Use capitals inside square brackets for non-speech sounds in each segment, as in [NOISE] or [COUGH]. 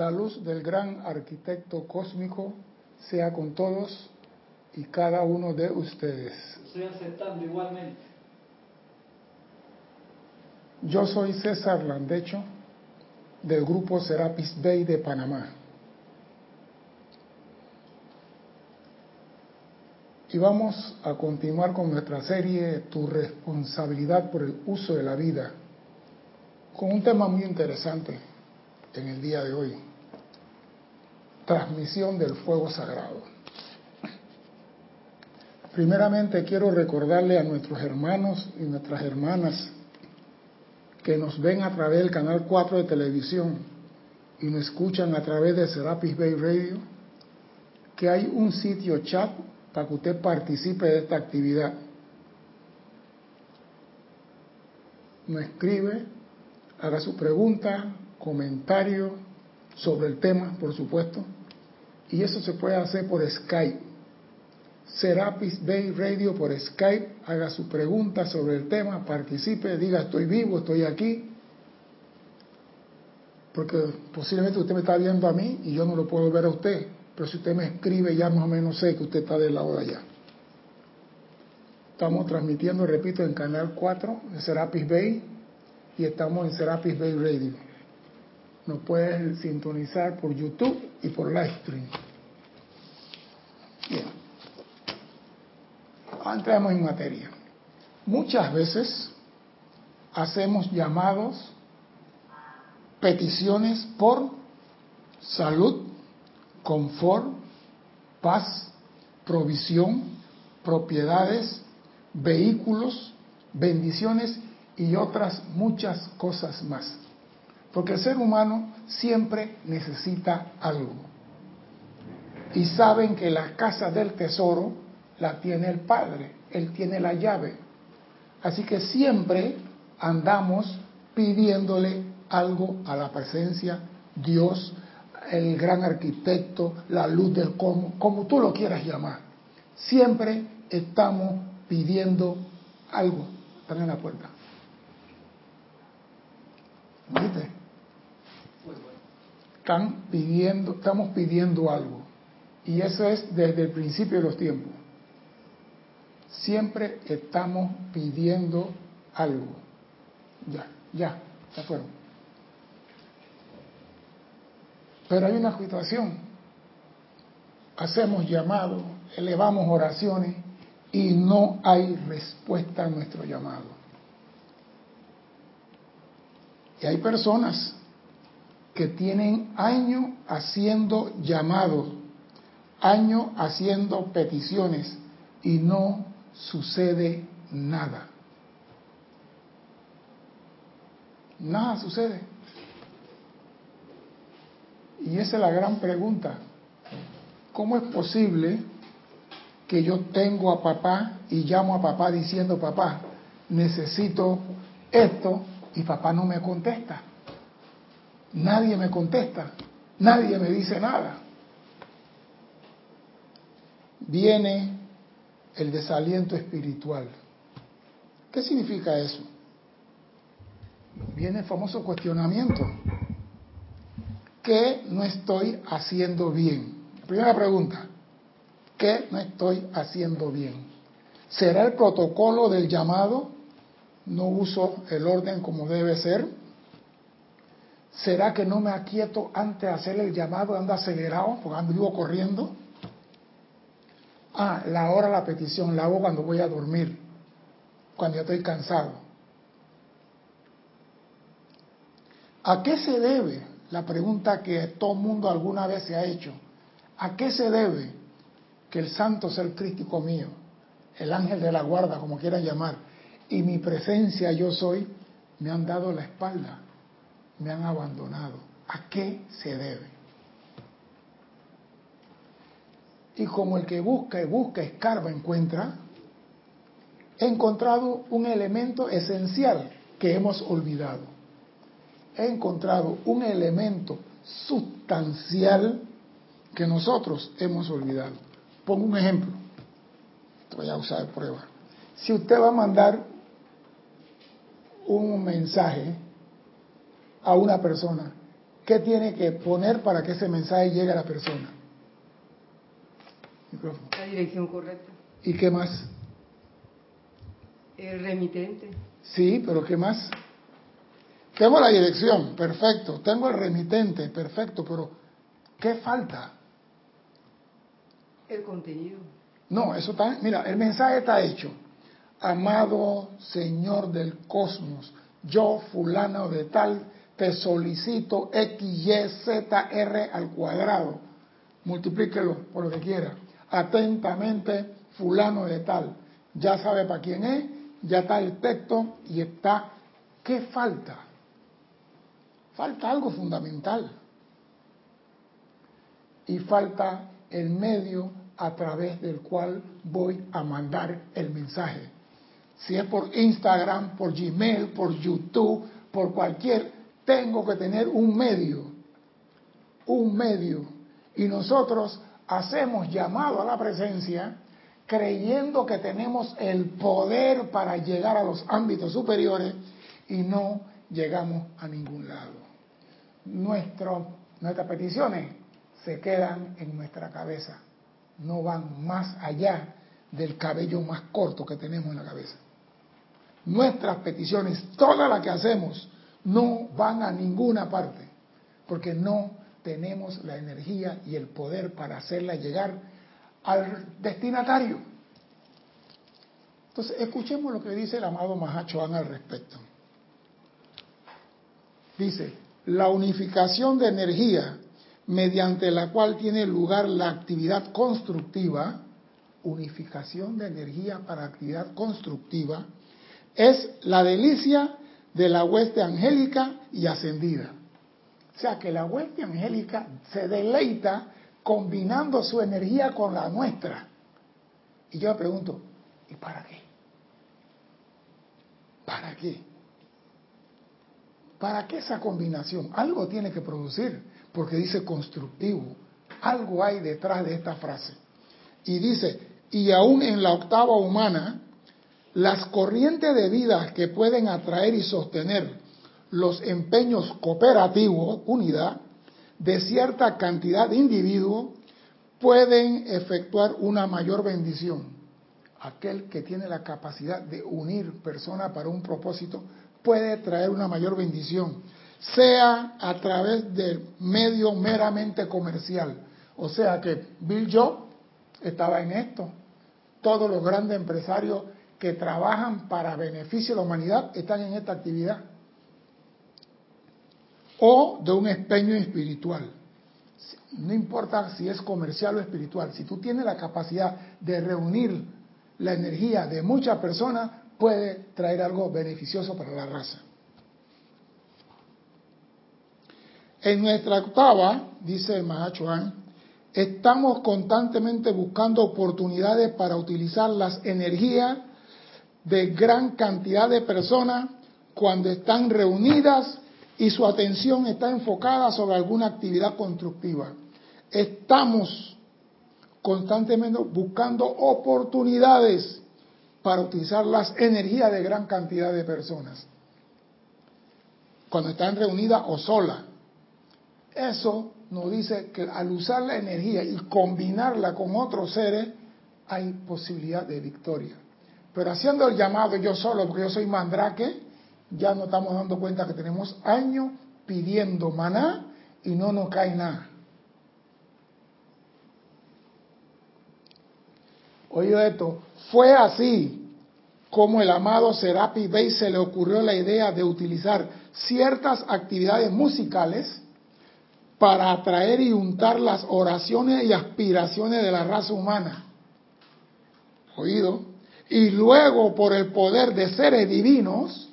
La luz del gran arquitecto cósmico sea con todos y cada uno de ustedes. Estoy aceptando igualmente. Yo soy César Landecho del grupo Serapis Bay de Panamá. Y vamos a continuar con nuestra serie Tu responsabilidad por el uso de la vida, con un tema muy interesante en el día de hoy, transmisión del fuego sagrado. Primeramente quiero recordarle a nuestros hermanos y nuestras hermanas que nos ven a través del canal 4 de televisión y nos escuchan a través de Serapis Bay Radio, que hay un sitio chat para que usted participe de esta actividad. Nos escribe, haga su pregunta, comentario sobre el tema, por supuesto, y eso se puede hacer por Skype. Serapis Bay Radio por Skype, haga su pregunta sobre el tema, participe, diga estoy vivo, estoy aquí, porque posiblemente usted me está viendo a mí y yo no lo puedo ver a usted, pero si usted me escribe ya más o menos sé que usted está del lado de allá. Estamos transmitiendo, repito, en Canal 4 de Serapis Bay y estamos en Serapis Bay Radio. Nos pueden sintonizar por YouTube y por Livestream. Bien. Entremos en materia. Muchas veces hacemos llamados, peticiones por salud, confort, paz, provisión, propiedades, vehículos, bendiciones y otras muchas cosas más. Porque el ser humano siempre necesita algo. Y saben que la casa del tesoro la tiene el Padre, Él tiene la llave. Así que siempre andamos pidiéndole algo a la presencia, Dios, el gran arquitecto, la luz del cómo, como tú lo quieras llamar. Siempre estamos pidiendo algo. Están en la puerta. ¿Viste? Están pidiendo, estamos pidiendo algo. Y eso es desde el principio de los tiempos. Siempre estamos pidiendo algo. Ya, ya, ya fueron. Pero hay una situación. Hacemos llamados, elevamos oraciones y no hay respuesta a nuestro llamado. Y hay personas que tienen años haciendo llamados, años haciendo peticiones y no sucede nada. Nada sucede. Y esa es la gran pregunta. ¿Cómo es posible que yo tengo a papá y llamo a papá diciendo, papá, necesito esto y papá no me contesta? Nadie me contesta, nadie me dice nada. Viene el desaliento espiritual. ¿Qué significa eso? Viene el famoso cuestionamiento. ¿Qué no estoy haciendo bien? Primera pregunta. ¿Qué no estoy haciendo bien? ¿Será el protocolo del llamado? ¿No uso el orden como debe ser? ¿Será que no me aquieto antes de hacer el llamado, ando acelerado, porque ando vivo corriendo? Ah, la hora la petición la hago cuando voy a dormir, cuando ya estoy cansado. ¿A qué se debe? La pregunta que todo mundo alguna vez se ha hecho. ¿A qué se debe que el santo ser crítico mío, el ángel de la guarda, como quieran llamar, y mi presencia yo soy, me han dado la espalda, me han abandonado? ¿A qué se debe? Y como el que busca y busca, escarba, encuentra, he encontrado un elemento esencial que hemos olvidado. He encontrado un elemento sustancial que nosotros hemos olvidado. Pongo un ejemplo. Voy a usar prueba. Si usted va a mandar un mensaje a una persona ¿qué tiene que poner para que ese mensaje llegue a la persona? La dirección correcta. ¿Y qué más? El remitente. Sí, pero ¿qué más? Tengo la dirección, perfecto. Tengo el remitente, perfecto, pero ¿qué falta? El contenido. No, eso está, mira, el mensaje está hecho. Amado Señor del cosmos, yo fulano de tal, te solicito X, Y, Z, R al cuadrado. Multiplíquelo por lo que quiera. Atentamente, fulano de tal. Ya sabe para quién es, ya está el texto y está. ¿Qué falta? Falta algo fundamental. Y falta el medio a través del cual voy a mandar el mensaje. Si es por Instagram, por Gmail, por YouTube, por cualquier, tengo que tener un medio. Un medio. Y nosotros hacemos llamado a la presencia creyendo que tenemos el poder para llegar a los ámbitos superiores y no llegamos a ningún lado. Nuestras peticiones se quedan en nuestra cabeza, no van más allá del cabello más corto que tenemos en la cabeza. Nuestras peticiones, todas las que hacemos, no van a ninguna parte, porque no tenemos la energía y el poder para hacerla llegar al destinatario. Entonces, escuchemos lo que dice el amado Mahachohan al respecto. Dice, la unificación de energía mediante la cual tiene lugar la actividad constructiva, unificación de energía para actividad constructiva, es la delicia de la hueste angélica y ascendida. O sea que la hueste angélica se deleita combinando su energía con la nuestra. Y yo me pregunto, ¿y para qué? ¿Para qué? ¿Para qué esa combinación? Algo tiene que producir, porque dice constructivo. Algo hay detrás de esta frase. Y dice, y aún en la octava humana, las corrientes de vida que pueden atraer y sostener los empeños cooperativos, unidad, de cierta cantidad de individuos, pueden efectuar una mayor bendición. Aquel que tiene la capacidad de unir personas para un propósito puede traer una mayor bendición, sea a través del medio meramente comercial. O sea que Bill Jobs estaba en esto. Todos los grandes empresarios que trabajan para beneficio de la humanidad están en esta actividad. O de un empeño espiritual. No importa si es comercial o espiritual, si tú tienes la capacidad de reunir la energía de muchas personas, puede traer algo beneficioso para la raza. En nuestra octava, dice Mahachuan, estamos constantemente buscando oportunidades para utilizar las energías de gran cantidad de personas cuando están reunidas y su atención está enfocada sobre alguna actividad constructiva. Estamos constantemente buscando oportunidades para utilizar las energías de gran cantidad de personas. Cuando están reunidas o solas. Eso nos dice que al usar la energía y combinarla con otros seres, hay posibilidad de victoria. Pero haciendo el llamado yo solo, porque yo soy mandrake, ya nos estamos dando cuenta que tenemos años pidiendo maná y no nos cae nada. Oye esto, fue así como el amado Serapi Bey se le ocurrió la idea de utilizar ciertas actividades musicales para atraer y untar las oraciones y aspiraciones de la raza humana. Oído. Y luego, por el poder de seres divinos,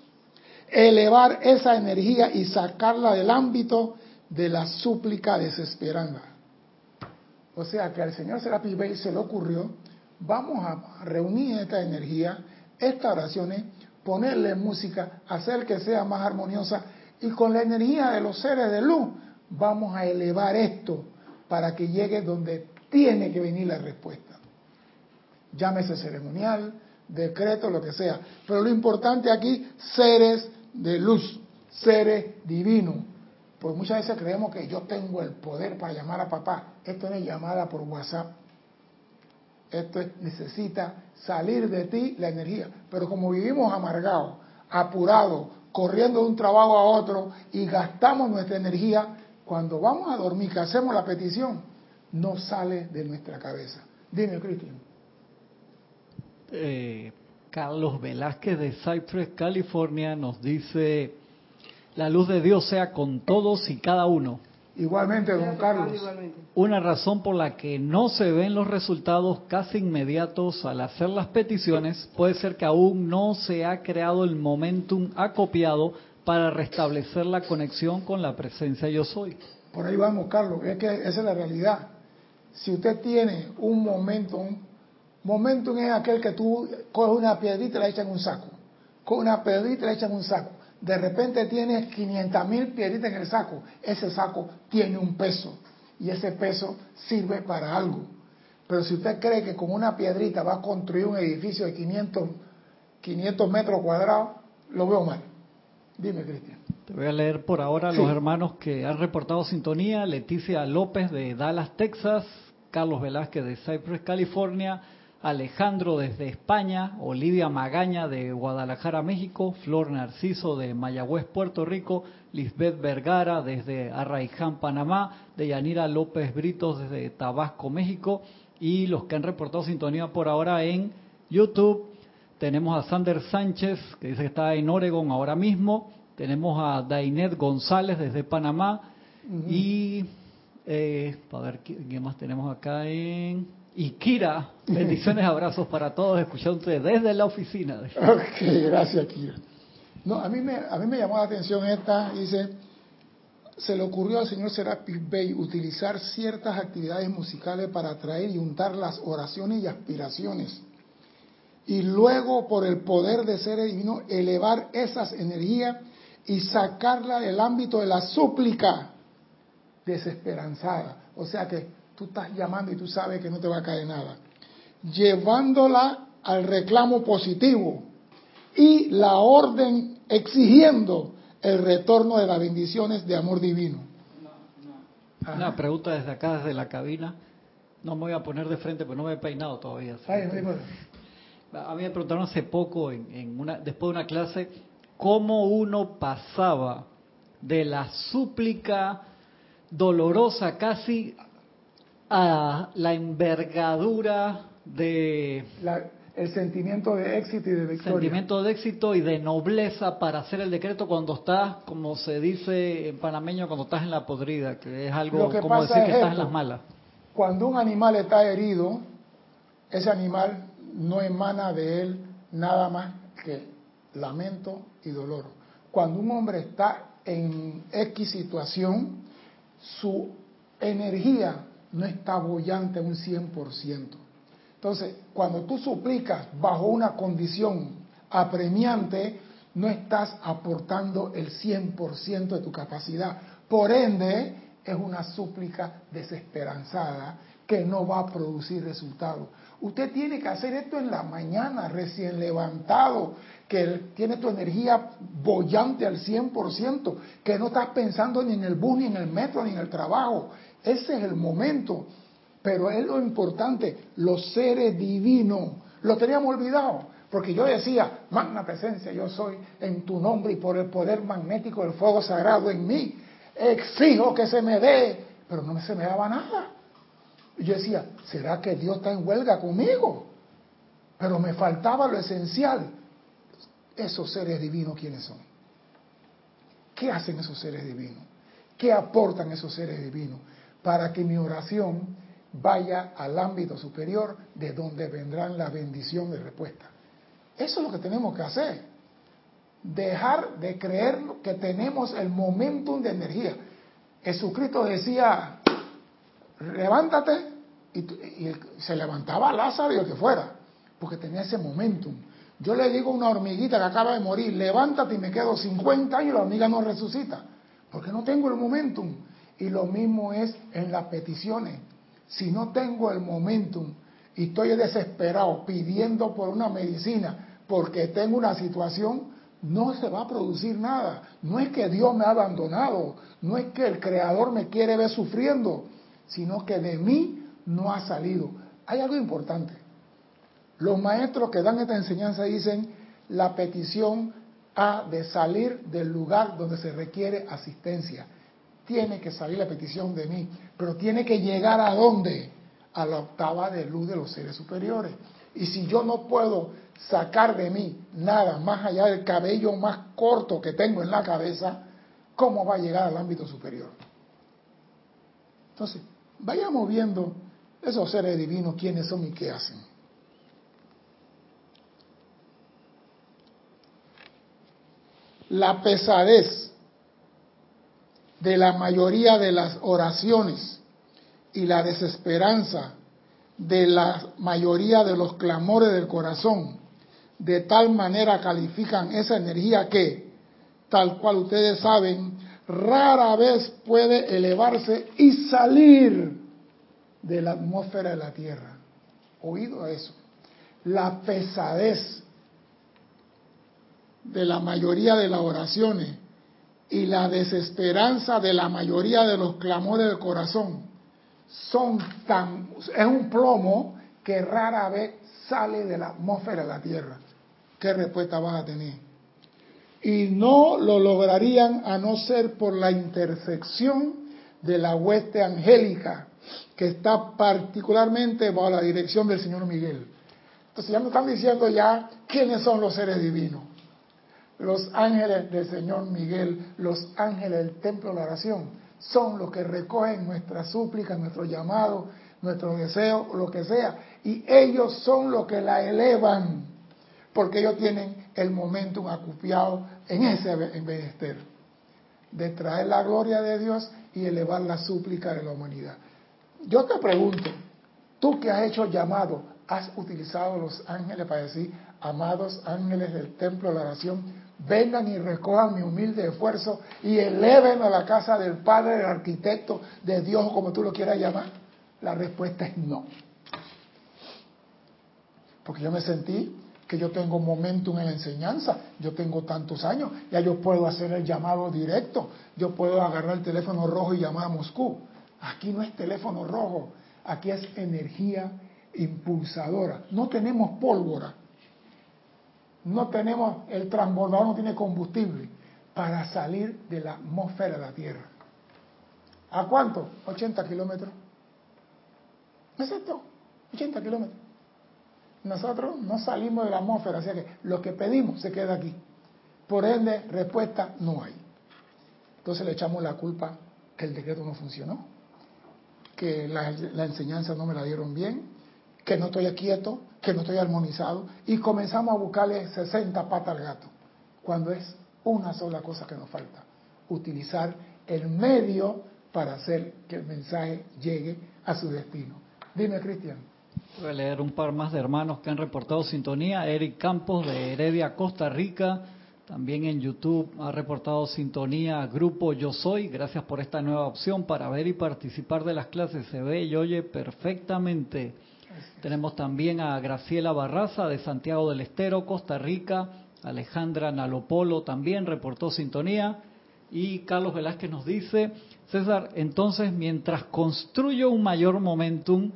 elevar esa energía y sacarla del ámbito de la súplica desesperada. O sea que al señor Serapi se le ocurrió, vamos a reunir esta energía, estas oraciones, ponerle música, hacer que sea más armoniosa y con la energía de los seres de luz vamos a elevar esto para que llegue donde tiene que venir la respuesta. Llámese ceremonial, decreto, lo que sea. Pero lo importante aquí, seres de luz, seres divinos, Porque muchas veces creemos que yo tengo el poder para llamar a papá. Esto no es llamada por WhatsApp. Esto necesita salir de ti la energía. Pero como vivimos amargados, apurados, corriendo de un trabajo a otro y gastamos nuestra energía, cuando vamos a dormir, que hacemos la petición, no sale de nuestra cabeza. Dime, Cristian. Eh, Carlos Velázquez de Cypress, California, nos dice, la luz de Dios sea con todos y cada uno. Igualmente, don Carlos. Una razón por la que no se ven los resultados casi inmediatos al hacer las peticiones puede ser que aún no se ha creado el momentum acopiado para restablecer la conexión con la presencia yo soy. Por ahí vamos, Carlos, es que esa es la realidad. Si usted tiene un momentum, momentum es aquel que tú coges una piedrita y la echas en un saco. Con una piedrita y la echas en un saco de repente tienes 500 mil piedritas en el saco, ese saco tiene un peso y ese peso sirve para algo. Pero si usted cree que con una piedrita va a construir un edificio de 500, 500 metros cuadrados, lo veo mal. Dime, Cristian. Te voy a leer por ahora los hermanos que han reportado sintonía. Leticia López de Dallas, Texas. Carlos Velázquez de Cypress, California. Alejandro desde España, Olivia Magaña de Guadalajara, México, Flor Narciso de Mayagüez, Puerto Rico, Lisbeth Vergara desde Arraiján, Panamá, Deyanira López Britos desde Tabasco, México, y los que han reportado sintonía por ahora en YouTube. Tenemos a Sander Sánchez, que dice que está en Oregon ahora mismo. Tenemos a Dainet González desde Panamá. Y, eh, para ver, ¿qué más tenemos acá en y Kira. Bendiciones, [LAUGHS] abrazos para todos, escuchándote desde la oficina. Ok, gracias, Kira. No, a mí me, a mí me llamó la atención esta, dice, se le ocurrió al señor Serapis Bey utilizar ciertas actividades musicales para atraer y untar las oraciones y aspiraciones. Y luego, por el poder de ser divino, elevar esas energías y sacarla del ámbito de la súplica desesperanzada. O sea que tú estás llamando y tú sabes que no te va a caer nada. Llevándola al reclamo positivo y la orden exigiendo el retorno de las bendiciones de amor divino. Una pregunta desde acá, desde la cabina. No me voy a poner de frente, porque no me he peinado todavía. a mí me preguntaron hace poco, en, una, después de una clase, cómo uno pasaba de la súplica dolorosa casi a la envergadura de... el sentimiento de éxito y de victoria. Sentimiento de éxito y de nobleza para hacer el decreto cuando estás, como se dice en panameño, cuando estás en la podrida, que es algo como decir que estás en las malas. Cuando un animal está herido, ese animal no emana de él nada más que lamento y dolor. Cuando un hombre está en X situación, su energía no está bollante un 100%. Entonces, cuando tú suplicas bajo una condición apremiante, no estás aportando el 100% de tu capacidad. Por ende, es una súplica desesperanzada que no va a producir resultados. Usted tiene que hacer esto en la mañana, recién levantado, que tiene tu energía bollante al 100%, que no estás pensando ni en el bus, ni en el metro, ni en el trabajo, ese es el momento. Pero es lo importante, los seres divinos. Lo teníamos olvidado. Porque yo decía, magna presencia, yo soy en tu nombre y por el poder magnético del fuego sagrado en mí. Exijo que se me dé. Pero no se me daba nada. Yo decía, ¿será que Dios está en huelga conmigo? Pero me faltaba lo esencial. Esos seres divinos, ¿quiénes son? ¿Qué hacen esos seres divinos? ¿Qué aportan esos seres divinos? Para que mi oración vaya al ámbito superior de donde vendrán la bendición de respuesta. Eso es lo que tenemos que hacer. Dejar de creer que tenemos el momentum de energía. Jesucristo decía, levántate, y, se levantaba Lázaro y el que fuera, porque tenía ese momentum. Yo le digo a una hormiguita que acaba de morir, levántate y me quedo 50 años y la hormiga no resucita, porque no tengo el momentum. Y lo mismo es en las peticiones. Si no tengo el momentum y estoy desesperado pidiendo por una medicina porque tengo una situación, no se va a producir nada. No es que Dios me ha abandonado, no es que el Creador me quiere ver sufriendo, sino que de mí no ha salido. Hay algo importante. Los maestros que dan esta enseñanza dicen, la petición ha de salir del lugar donde se requiere asistencia. Tiene que salir la petición de mí, pero tiene que llegar a dónde? A la octava de luz de los seres superiores. Y si yo no puedo sacar de mí nada más allá del cabello más corto que tengo en la cabeza, ¿cómo va a llegar al ámbito superior? Entonces, vayamos viendo esos seres divinos, quiénes son y qué hacen. La pesadez de la mayoría de las oraciones y la desesperanza de la mayoría de los clamores del corazón, de tal manera califican esa energía que, tal cual ustedes saben, rara vez puede elevarse y salir de la atmósfera de la Tierra. Oído a eso. La pesadez de la mayoría de las oraciones y la desesperanza de la mayoría de los clamores del corazón son tan, es un plomo que rara vez sale de la atmósfera de la Tierra. ¿Qué respuesta vas a tener? Y no lo lograrían a no ser por la intersección de la hueste angélica, que está particularmente bajo la dirección del Señor Miguel. Entonces ya me están diciendo ya quiénes son los seres divinos. Los ángeles del Señor Miguel, los ángeles del templo de la oración, son los que recogen nuestra súplica, nuestro llamado, nuestro deseo, lo que sea. Y ellos son los que la elevan, porque ellos tienen el momentum acupiado en ese bienestar, de traer la gloria de Dios y elevar la súplica de la humanidad. Yo te pregunto, tú que has hecho llamado, ¿has utilizado los ángeles para decir, amados ángeles del templo de la oración, vengan y recojan mi humilde esfuerzo y eleven a la casa del Padre, del arquitecto, de Dios, como tú lo quieras llamar? La respuesta es no. Porque yo me sentí que yo tengo momentum en la enseñanza, yo tengo tantos años, ya yo puedo hacer el llamado directo, yo puedo agarrar el teléfono rojo y llamar a Moscú. Aquí no es teléfono rojo, aquí es energía impulsadora. No tenemos pólvora, no tenemos, el transbordador no tiene combustible para salir de la atmósfera de la Tierra. ¿A cuánto? 80 kilómetros. Exacto, 80 kilómetros. Nosotros no salimos de la atmósfera, así que lo que pedimos se queda aquí. Por ende, respuesta no hay. Entonces le echamos la culpa que el decreto no funcionó, que la, la enseñanza no me la dieron bien, que no estoy quieto, que no estoy armonizado, y comenzamos a buscarle 60 patas al gato, cuando es una sola cosa que nos falta, utilizar el medio para hacer que el mensaje llegue a su destino. Dime, Cristian. Voy a leer un par más de hermanos que han reportado sintonía. Eric Campos de Heredia, Costa Rica. También en YouTube ha reportado sintonía Grupo Yo Soy. Gracias por esta nueva opción para ver y participar de las clases. Se ve y oye perfectamente. Tenemos también a Graciela Barraza de Santiago del Estero, Costa Rica. Alejandra Nalopolo también reportó sintonía. Y Carlos Velázquez nos dice, César, entonces mientras construyo un mayor momentum,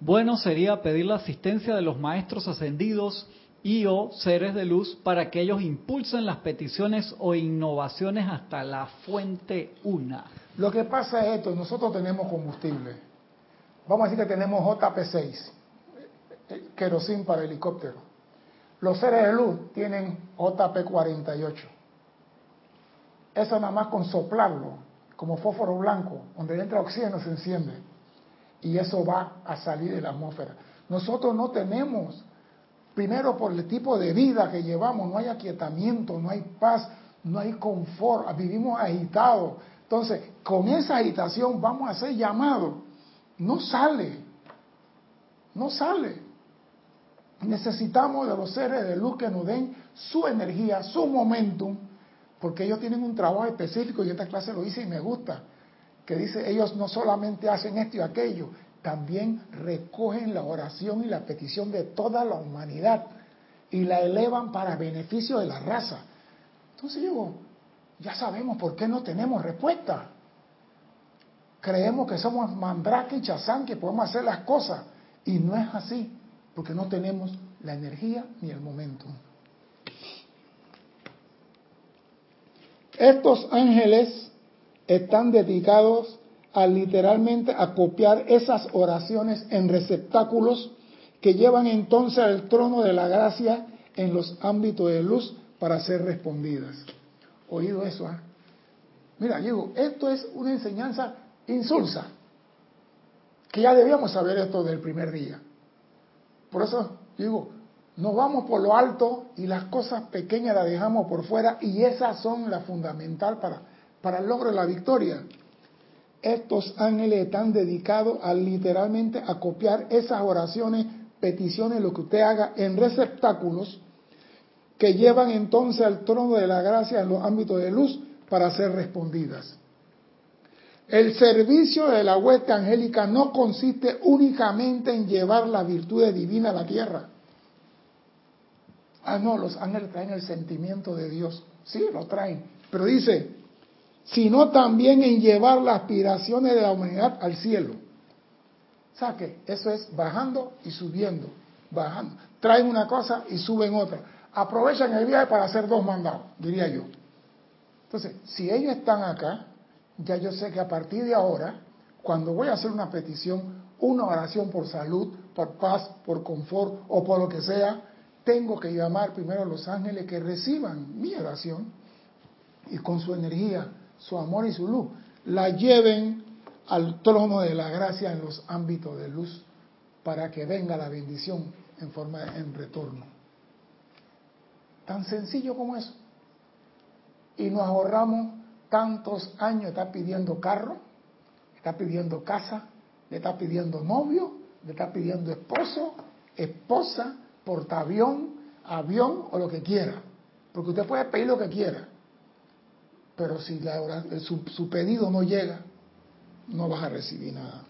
bueno sería pedir la asistencia de los maestros ascendidos y o seres de luz para que ellos impulsen las peticiones o innovaciones hasta la fuente una. Lo que pasa es esto, nosotros tenemos combustible. Vamos a decir que tenemos JP6, querosín para helicóptero. Los seres de luz tienen JP48. Eso nada más con soplarlo, como fósforo blanco, donde entra oxígeno se enciende. Y eso va a salir de la atmósfera. Nosotros no tenemos, primero por el tipo de vida que llevamos, no hay aquietamiento, no hay paz, no hay confort, vivimos agitados. Entonces, con esa agitación vamos a ser llamados. No sale, no sale. Necesitamos de los seres de luz que nos den su energía, su momentum, porque ellos tienen un trabajo específico y esta clase lo dice y me gusta, que dice ellos no solamente hacen esto y aquello, también recogen la oración y la petición de toda la humanidad y la elevan para beneficio de la raza. Entonces digo, ya sabemos por qué no tenemos respuesta. Creemos que somos mandrake y chazán, que podemos hacer las cosas. Y no es así, porque no tenemos la energía ni el momento. Estos ángeles están dedicados a literalmente a copiar esas oraciones en receptáculos que llevan entonces al trono de la gracia en los ámbitos de luz para ser respondidas. Oído eso, ¿ah? Mira, digo, esto es una enseñanza insulsa, que ya debíamos saber esto del primer día. Por eso digo, nos vamos por lo alto y las cosas pequeñas las dejamos por fuera y esas son las fundamental para, para el logro de la victoria. Estos ángeles están dedicados a literalmente a copiar esas oraciones, peticiones, lo que usted haga en receptáculos que llevan entonces al trono de la gracia en los ámbitos de luz para ser respondidas. El servicio de la hueste angélica no consiste únicamente en llevar la virtud divina a la tierra. Ah, no, los ángeles traen el sentimiento de Dios. Sí, lo traen. Pero dice, sino también en llevar las aspiraciones de la humanidad al cielo. O sea que eso es bajando y subiendo, bajando. Traen una cosa y suben otra. Aprovechan el viaje para hacer dos mandados, diría yo. Entonces, si ellos están acá, ya yo sé que a partir de ahora, cuando voy a hacer una petición, una oración por salud, por paz, por confort o por lo que sea, tengo que llamar primero a los ángeles que reciban mi oración y con su energía, su amor y su luz, la lleven al trono de la gracia en los ámbitos de luz para que venga la bendición en forma de, en retorno. Tan sencillo como eso. Y nos ahorramos tantos años, está pidiendo carro, está pidiendo casa, le está pidiendo novio, le está pidiendo esposo, esposa, portaavión, avión o lo que quiera. Porque usted puede pedir lo que quiera. Pero si su, su pedido no llega, no vas a recibir nada.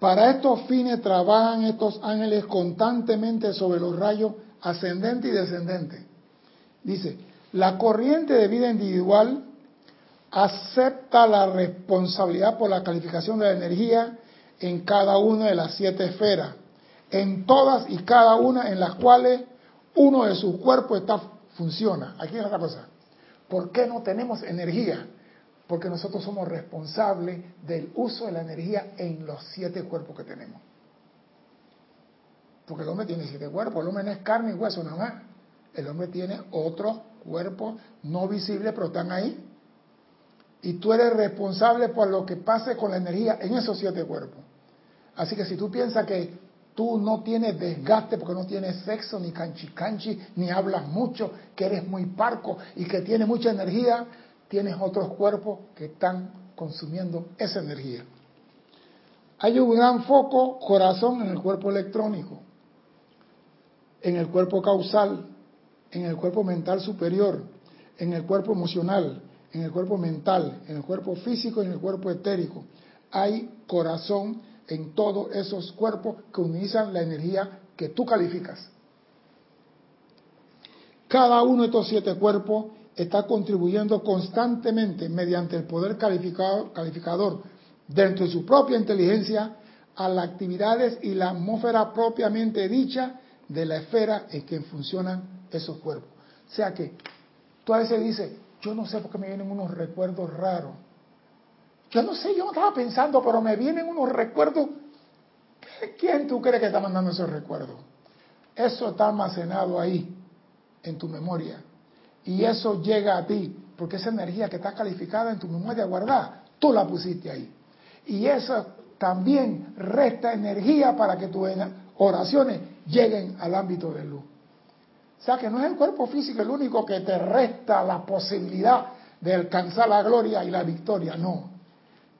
Para estos fines trabajan estos ángeles constantemente sobre los rayos ascendente y descendente. Dice, la corriente de vida individual acepta la responsabilidad por la calificación de la energía en cada una de las siete esferas, en todas y cada una en las cuales uno de sus cuerpos está, funciona. Aquí es otra cosa. ¿Por qué no tenemos energía? Porque nosotros somos responsables del uso de la energía en los siete cuerpos que tenemos. Porque el hombre tiene siete cuerpos, el hombre no es carne y hueso nada más. El hombre tiene otros cuerpos no visibles, pero están ahí. Y tú eres responsable por lo que pase con la energía en esos siete cuerpos. Así que si tú piensas que tú no tienes desgaste porque no tienes sexo, ni canchi canchi, ni hablas mucho, que eres muy parco y que tienes mucha energía, tienes otros cuerpos que están consumiendo esa energía. Hay un gran foco corazón en el cuerpo electrónico, en el cuerpo causal, en el cuerpo mental superior, en el cuerpo emocional, en el cuerpo mental, en el cuerpo físico y en el cuerpo etérico. Hay corazón en todos esos cuerpos que utilizan la energía que tú calificas. Cada uno de estos siete cuerpos está contribuyendo constantemente mediante el poder calificador dentro de su propia inteligencia a las actividades y la atmósfera propiamente dicha de la esfera en que funcionan esos cuerpos. O sea que tú a veces dices, yo no sé por qué me vienen unos recuerdos raros yo no sé, yo no estaba pensando, pero me vienen unos recuerdos. ¿Quién tú crees que está mandando esos recuerdos? Eso está almacenado ahí, en tu memoria. Y eso llega a ti, porque esa energía que está calificada en tu memoria guardada, tú la pusiste ahí. Y eso también resta energía para que tus oraciones lleguen al ámbito de luz. O sea que no es el cuerpo físico el único que te resta la posibilidad de alcanzar la gloria y la victoria, no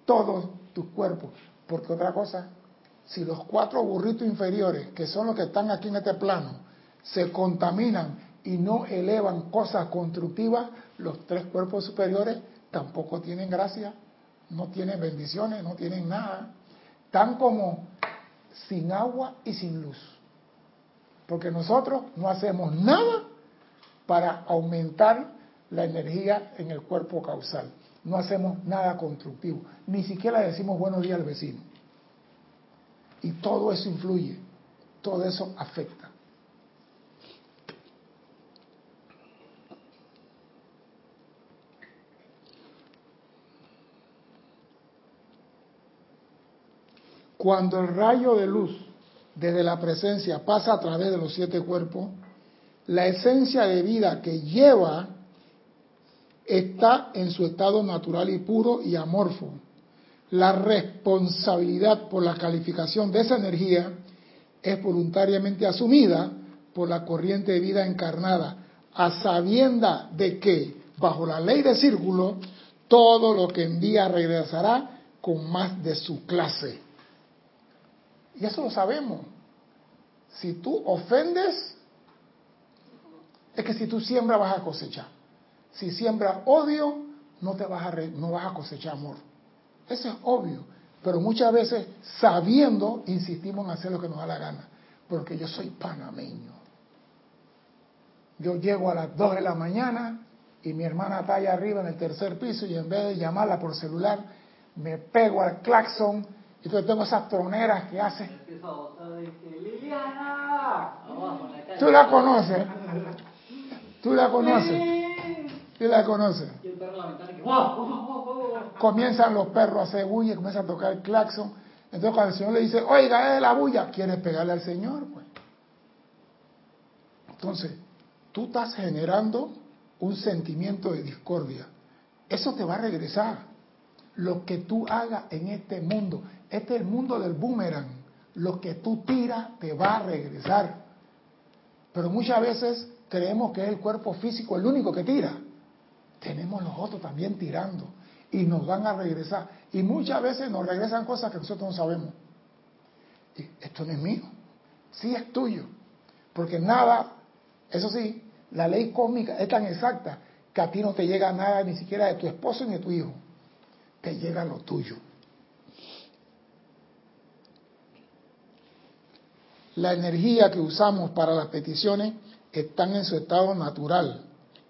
todos tus cuerpos. Porque otra cosa, si los cuatro burritos inferiores, que son los que están aquí en este plano, se contaminan y no elevan cosas constructivas, los tres cuerpos superiores tampoco tienen gracia, no tienen bendiciones, no tienen nada. Están como sin agua y sin luz. Porque nosotros no hacemos nada para aumentar la energía en el cuerpo causal. No hacemos nada constructivo. Ni siquiera decimos buenos días al vecino. Y todo eso influye, todo eso afecta. Cuando el rayo de luz desde la presencia pasa a través de los siete cuerpos, la esencia de vida que lleva está en su estado natural y puro y amorfo. La responsabilidad por la calificación de esa energía es voluntariamente asumida por la corriente de vida encarnada, a sabienda de que, bajo la ley de círculo, todo lo que envía regresará con más de su clase. Y eso lo sabemos. Si tú ofendes, es que si tú siembras vas a cosechar. Si siembras odio, no, te vas a no vas a cosechar amor. Eso es obvio. Pero muchas veces, sabiendo, insistimos en hacer lo que nos da la gana. Porque yo soy panameño. Yo llego a las 2 de la mañana y mi hermana está allá arriba en el tercer piso y en vez de llamarla por celular, me pego al claxon entonces tengo esas troneras que hace. Tú la conoces. Tú la conoces. Tú la conoces. Comienzan los perros a hacer bulla, comienzan a tocar el claxon. Entonces cuando el Señor le dice, oiga, es la bulla, quiere pegarle al Señor, pues. Entonces, tú estás generando un sentimiento de discordia. Eso te va a regresar. Lo que tú hagas en este mundo, este es el mundo del boomerang. Lo que tú tiras te va a regresar. Pero muchas veces creemos que es el cuerpo físico el único que tira. Tenemos los otros también tirando y nos van a regresar. Y muchas veces nos regresan cosas que nosotros no sabemos. Y esto no es mío, sí es tuyo. Porque nada, eso sí, la ley cósmica es tan exacta que a ti no te llega nada ni siquiera de tu esposo ni de tu hijo. Te llega lo tuyo. La energía que usamos para las peticiones están en su estado natural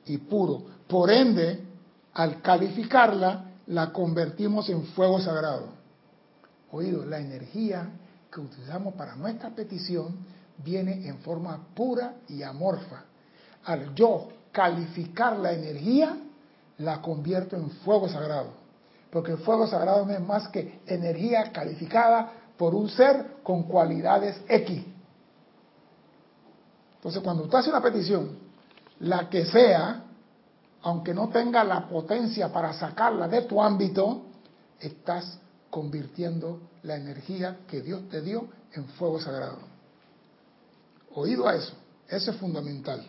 y puro. Por ende, al calificarla, la convertimos en fuego sagrado. Oído, la energía que utilizamos para nuestra petición viene en forma pura y amorfa. Al yo calificar la energía, la convierto en fuego sagrado. Porque el fuego sagrado no es más que energía calificada por un ser con cualidades X. Entonces, cuando usted hace una petición, la que sea, aunque no tenga la potencia para sacarla de tu ámbito, estás convirtiendo la energía que Dios te dio en fuego sagrado. Oído a eso, eso es fundamental.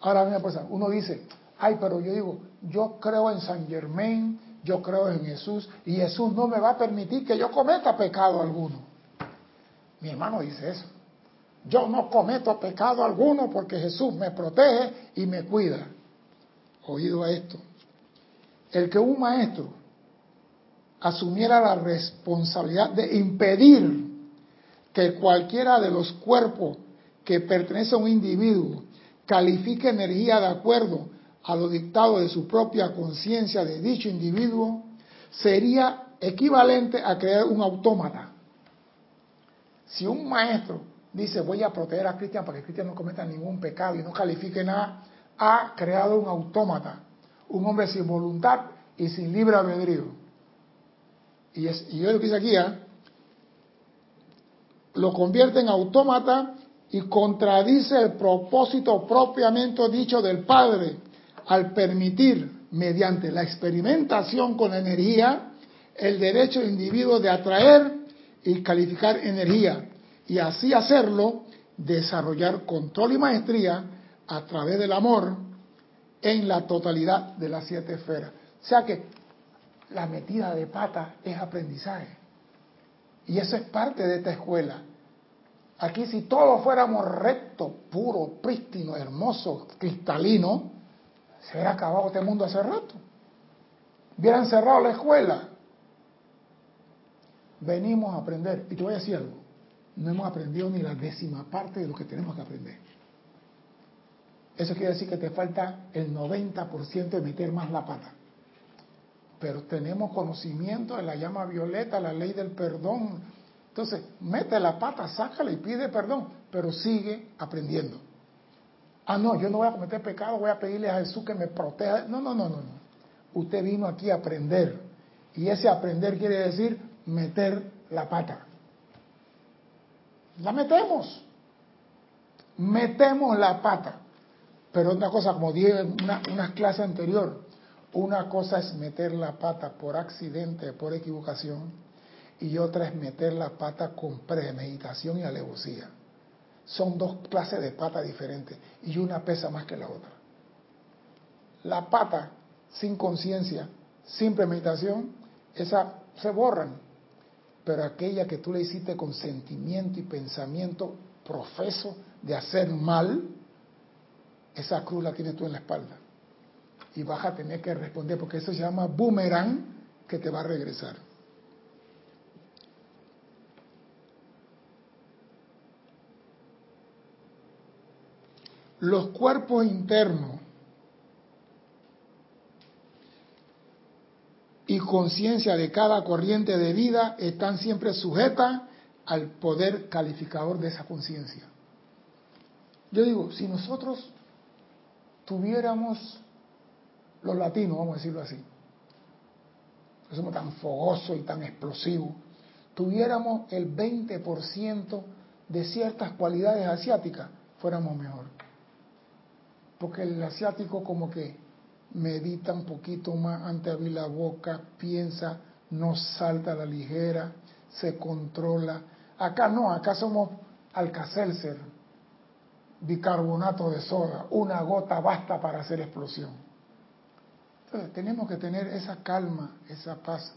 Ahora, mira, pues, uno dice, ay, pero yo digo, yo creo en San Germain, yo creo en Jesús y Jesús no me va a permitir que yo cometa pecado alguno. Mi hermano dice eso. Yo no cometo pecado alguno porque Jesús me protege y me cuida. Oído a esto. El que un maestro asumiera la responsabilidad de impedir que cualquiera de los cuerpos que pertenece a un individuo califique energía de acuerdo a lo dictado de su propia conciencia de dicho individuo, sería equivalente a crear un autómata. Si un maestro dice voy a proteger a Cristian para que Cristian no cometa ningún pecado y no califique nada, ha creado un autómata, un hombre sin voluntad y sin libre albedrío. Y, es, y yo lo que dice aquí, ¿eh? lo convierte en autómata y contradice el propósito propiamente dicho del Padre al permitir, mediante la experimentación con energía, el derecho del individuo de atraer y calificar energía, y así hacerlo, desarrollar control y maestría a través del amor en la totalidad de las siete esferas. O sea que la metida de pata es aprendizaje. Y eso es parte de esta escuela. Aquí si todos fuéramos recto, puro, prístino, hermoso, cristalino, se hubiera acabado este mundo hace rato. Hubieran cerrado la escuela venimos a aprender. Y te voy a decir algo, no hemos aprendido ni la décima parte de lo que tenemos que aprender. Eso quiere decir que te falta el 90% de meter más la pata. Pero tenemos conocimiento de la llama violeta, la ley del perdón. Entonces, mete la pata, sácala y pide perdón, pero sigue aprendiendo. Ah, no, yo no voy a cometer pecado, voy a pedirle a Jesús que me proteja. No, no, no, no, no. Usted vino aquí a aprender. Y ese aprender quiere decir meter la pata. La metemos. Metemos la pata. Pero una cosa, como dije en una, una clase anterior, una cosa es meter la pata por accidente, por equivocación, y otra es meter la pata con premeditación y alevosía. Son dos clases de pata diferentes y una pesa más que la otra. La pata sin conciencia, sin premeditación, esa se borran. Pero aquella que tú le hiciste con sentimiento y pensamiento profeso de hacer mal, esa cruz la tienes tú en la espalda. Y vas a tener que responder porque eso se llama boomerang que te va a regresar. Los cuerpos internos y conciencia de cada corriente de vida están siempre sujetas al poder calificador de esa conciencia. Yo digo, si nosotros tuviéramos los latinos, vamos a decirlo así, que somos tan fogosos y tan explosivos, tuviéramos el 20% de ciertas cualidades asiáticas, fuéramos mejor. Porque el asiático como que medita un poquito más antes de abrir la boca, piensa, no salta a la ligera, se controla. Acá no, acá somos alcacelser bicarbonato de soda, una gota basta para hacer explosión. Entonces tenemos que tener esa calma, esa paz,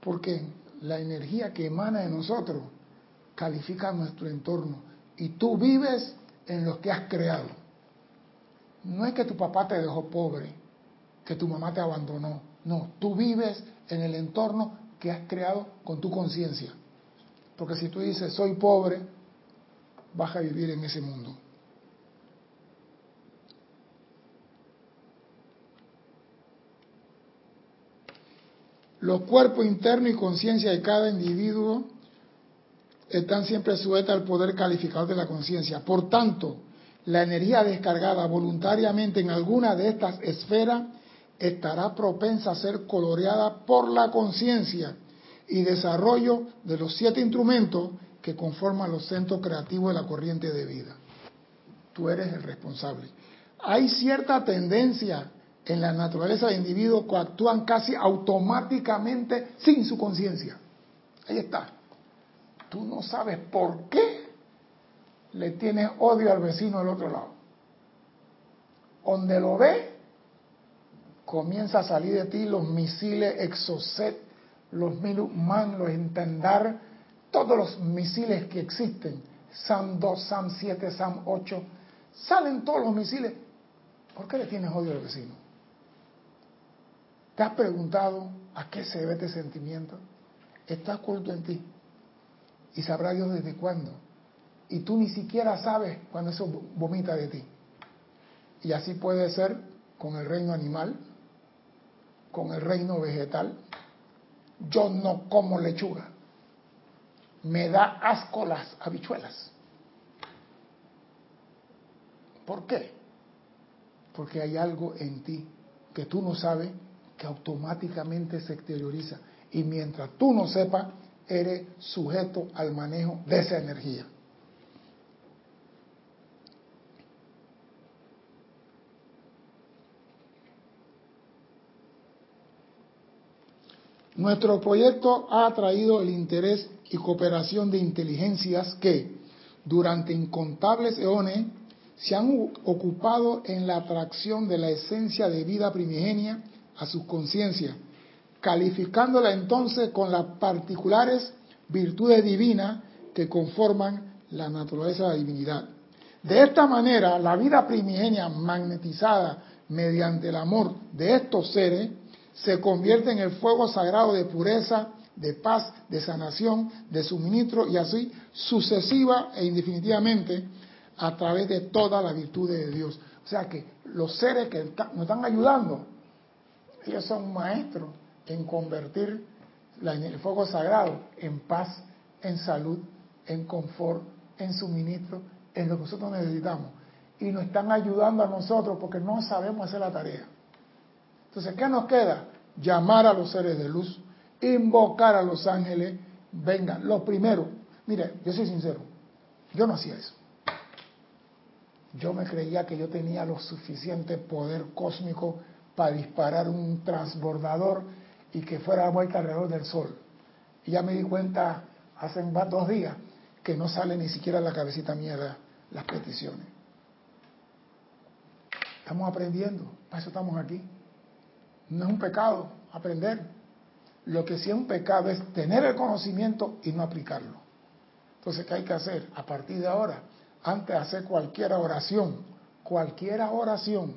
porque la energía que emana de nosotros califica nuestro entorno y tú vives en lo que has creado. No es que tu papá te dejó pobre, que tu mamá te abandonó, no, tú vives en el entorno que has creado con tu conciencia. Porque si tú dices soy pobre, vas a vivir en ese mundo. Los cuerpos internos y conciencia de cada individuo están siempre sujetos al poder calificador de la conciencia. Por tanto, la energía descargada voluntariamente en alguna de estas esferas estará propensa a ser coloreada por la conciencia y desarrollo de los siete instrumentos que conforman los centros creativos de la corriente de vida. Tú eres el responsable. Hay cierta tendencia en la naturaleza de individuos que actúan casi automáticamente sin su conciencia. Ahí está. Tú no sabes por qué le tienes odio al vecino del otro lado. Donde lo ve, comienza a salir de ti los misiles Exocet, los Minuteman, los Entendar, todos los misiles que existen, SAM 2, SAM 7, SAM 8, salen todos los misiles. ¿Por qué le tienes odio al vecino? ¿Te has preguntado a qué se debe este sentimiento? Está oculto en ti. Y sabrá Dios desde cuándo. Y tú ni siquiera sabes cuando eso vomita de ti. Y así puede ser con el reino animal, con el reino vegetal. Yo no como lechuga. Me da asco las habichuelas. ¿Por qué? Porque hay algo en ti que tú no sabes que automáticamente se exterioriza. Y mientras tú no sepas, eres sujeto al manejo de esa energía. Nuestro proyecto ha atraído el interés y cooperación de inteligencias que, durante incontables eones, se han ocupado en la atracción de la esencia de vida primigenia a su conciencia, calificándola entonces con las particulares virtudes divinas que conforman la naturaleza de la divinidad. De esta manera, la vida primigenia magnetizada mediante el amor de estos seres se convierte en el fuego sagrado de pureza, de paz, de sanación, de suministro y así sucesiva e indefinitivamente a través de toda la virtud de Dios. O sea que los seres que nos están ayudando, ellos son maestros en convertir el fuego sagrado en paz, en salud, en confort, en suministro, en lo que nosotros necesitamos. Y nos están ayudando a nosotros porque no sabemos hacer la tarea. Entonces, ¿qué nos queda? Llamar a los seres de luz, invocar a los ángeles, vengan. Lo primero, mire, yo soy sincero, yo no hacía eso. Yo me creía que yo tenía lo suficiente poder cósmico para disparar un transbordador y que fuera la vuelta alrededor del sol. Y ya me di cuenta hace dos días que no sale ni siquiera la cabecita mía las peticiones. Estamos aprendiendo, para eso estamos aquí. No es un pecado aprender. Lo que sí es un pecado es tener el conocimiento y no aplicarlo. Entonces, ¿qué hay que hacer? A partir de ahora, antes de hacer cualquier oración, cualquier oración,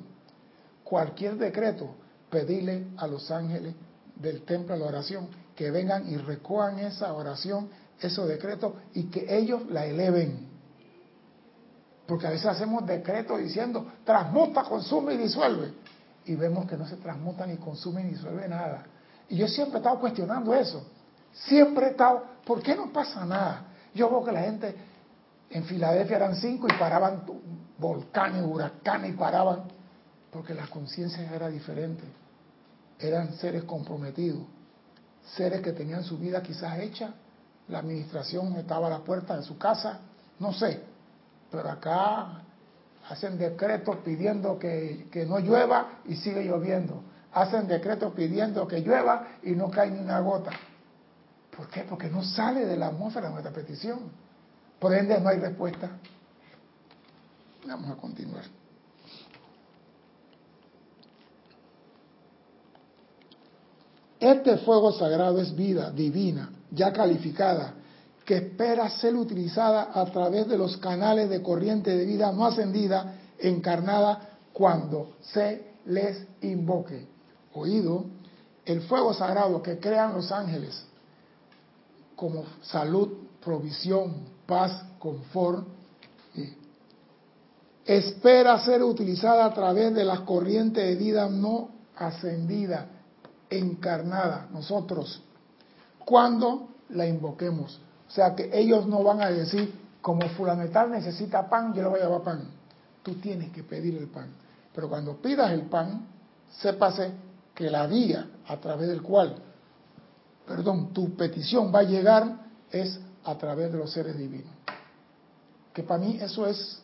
cualquier decreto, pedirle a los ángeles del templo de la oración que vengan y recojan esa oración, esos decretos y que ellos la eleven. Porque a veces hacemos decretos diciendo transmuta, consume y disuelve. Y vemos que no se transmuta ni consume ni disuelve nada. Y yo siempre he estado cuestionando eso. Siempre he estado, ¿por qué no pasa nada? Yo veo que la gente en Filadelfia eran cinco y paraban volcanes, huracanes y paraban, porque la conciencia era diferente. Eran seres comprometidos, seres que tenían su vida quizás hecha, la administración estaba a la puerta de su casa, no sé, pero acá hacen decretos pidiendo que, que no llueva y sigue lloviendo. Hacen decretos pidiendo que llueva y no cae ni una gota. ¿Por qué? Porque no sale de la atmósfera nuestra petición. Por ende no hay respuesta. Vamos a continuar. Este fuego sagrado es vida divina, ya calificada, que espera ser utilizada a través de los canales de corriente de vida no ascendida, encarnada, cuando se les invoque. Oído, el fuego sagrado que crean los ángeles como salud, provisión, paz, confort, espera ser utilizada a través de las corrientes de vida no ascendida, encarnada, nosotros, cuando la invoquemos. O sea que ellos no van a decir, como fulanetal necesita pan, yo le voy a llevar pan. Tú tienes que pedir el pan. Pero cuando pidas el pan, sépase que la vía a través del cual, perdón, tu petición va a llegar es a través de los seres divinos. Que para mí eso es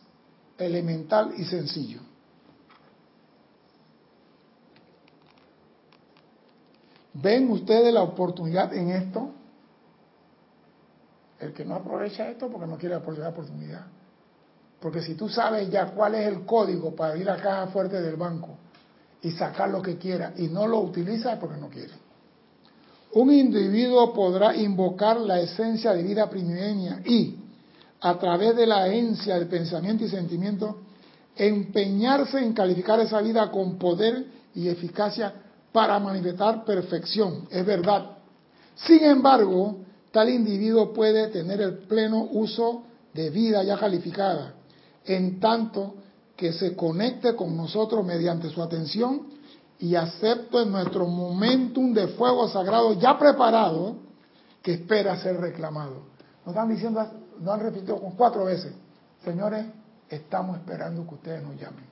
elemental y sencillo. ¿Ven ustedes la oportunidad en esto? El que no aprovecha esto porque no quiere aprovechar la oportunidad. Porque si tú sabes ya cuál es el código para ir a la caja fuerte del banco y sacar lo que quiera y no lo utiliza es porque no quiere. Un individuo podrá invocar la esencia de vida primigenia y, a través de la esencia del pensamiento y sentimiento, empeñarse en calificar esa vida con poder y eficacia para manifestar perfección. Es verdad. Sin embargo, tal individuo puede tener el pleno uso de vida ya calificada, en tanto que se conecte con nosotros mediante su atención y acepte nuestro momentum de fuego sagrado ya preparado que espera ser reclamado. Nos están diciendo, nos han repetido con cuatro veces, señores, estamos esperando que ustedes nos llamen.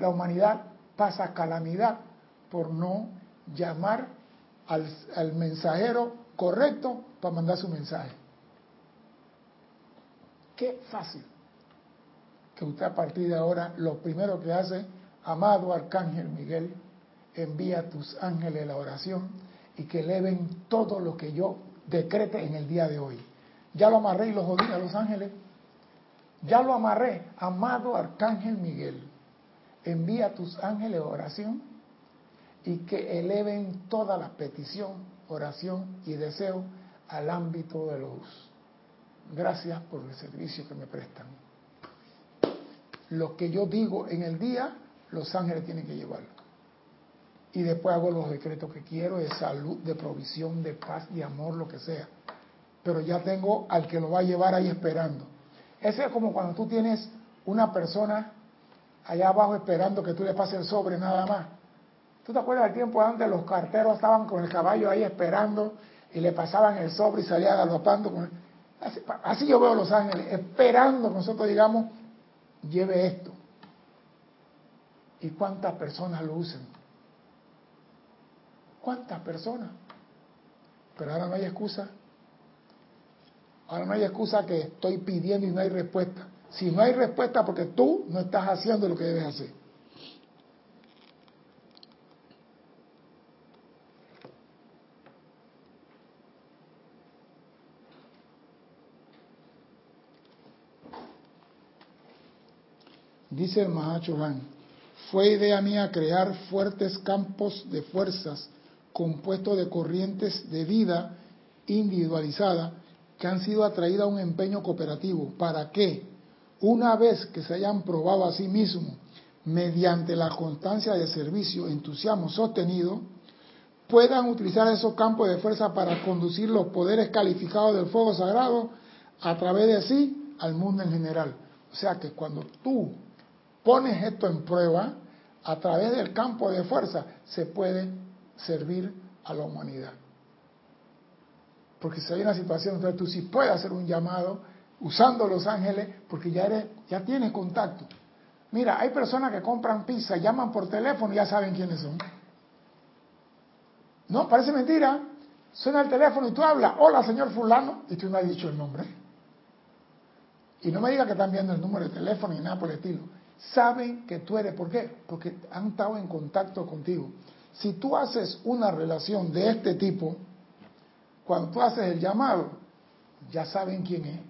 la humanidad pasa calamidad por no llamar al, mensajero correcto para mandar su mensaje. Qué fácil que usted a partir de ahora lo primero que hace, amado Arcángel Miguel, envía tus ángeles la oración y que eleven todo lo que yo decrete en el día de hoy. Ya lo amarré y lo jodí a los ángeles. Ya lo amarré, amado Arcángel Miguel. Envía tus ángeles oración y que eleven toda la petición, oración y deseo al ámbito de luz. Gracias por el servicio que me prestan. Lo que yo digo en el día, los ángeles tienen que llevarlo. y después hago los decretos que quiero de salud, de provisión, de paz, de amor, lo que sea. Pero ya tengo al que lo va a llevar ahí esperando. Ese es como cuando tú tienes una persona allá abajo esperando que tú le pases el sobre nada más. ¿Tú te acuerdas del tiempo antes los carteros estaban con el caballo ahí esperando y le pasaban el sobre y salía galopando? Con así, así, yo veo a los ángeles, esperando que nosotros digamos, lleve esto. ¿Y cuántas personas lo usan? ¿Cuántas personas? Pero ahora no hay excusa. Ahora no hay excusa que estoy pidiendo y no hay respuesta. Si no hay respuesta porque tú no estás haciendo lo que debes hacer. Dice el Mahacho fue idea mía crear fuertes campos de fuerzas compuestos de corrientes de vida individualizada que han sido atraídas a un empeño cooperativo. ¿Para qué? Una vez que se hayan probado a sí mismos mediante la constancia de servicio, entusiasmo sostenido, puedan utilizar esos campos de fuerza para conducir los poderes calificados del fuego sagrado a través de sí al mundo en general. O sea que cuando tú pones esto en prueba, a través del campo de fuerza se puede servir a la humanidad. Porque si hay una situación donde tú sí puedes hacer un llamado usando los ángeles, porque ya, eres, ya tienes contacto. Mira, hay personas que compran pizza, llaman por teléfono y ya saben quiénes son. No, parece mentira. Suena el teléfono y tú hablas, hola señor fulano, y tú no has dicho el nombre. Y no me digas que están viendo el número de teléfono y nada por el estilo saben que tú eres. ¿Por qué? Porque han estado en contacto contigo. Si tú haces una relación de este tipo, cuando tú haces el llamado, ya saben quién es.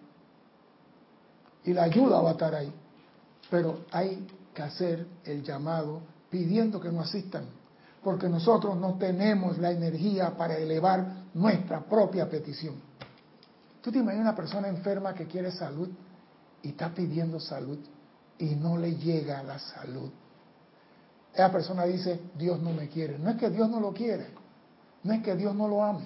Y la ayuda va a estar ahí. Pero hay que hacer el llamado pidiendo que nos asistan. Porque nosotros no tenemos la energía para elevar nuestra propia petición. ¿Tú te imaginas una persona enferma que quiere salud y está pidiendo salud? Y no le llega la salud. Esa persona dice, Dios no me quiere. No es que Dios no lo quiere, no es que Dios no lo ame.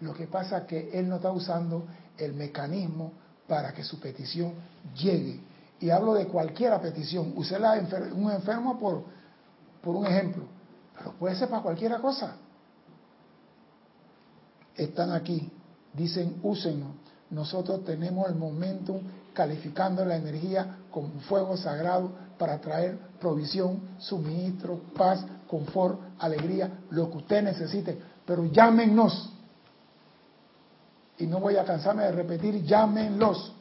Lo que pasa es que Él no está usando el mecanismo para que su petición llegue. Y hablo de cualquiera petición. Usé la un enfermo por, por un ejemplo, pero puede ser para cualquiera cosa. Están aquí, dicen, úsenlo. Nosotros tenemos el momento calificando la energía como fuego sagrado para traer provisión, suministro, paz, confort, alegría, lo que usted necesite. Pero llámenos. Y no voy a cansarme de repetir, llámenlos.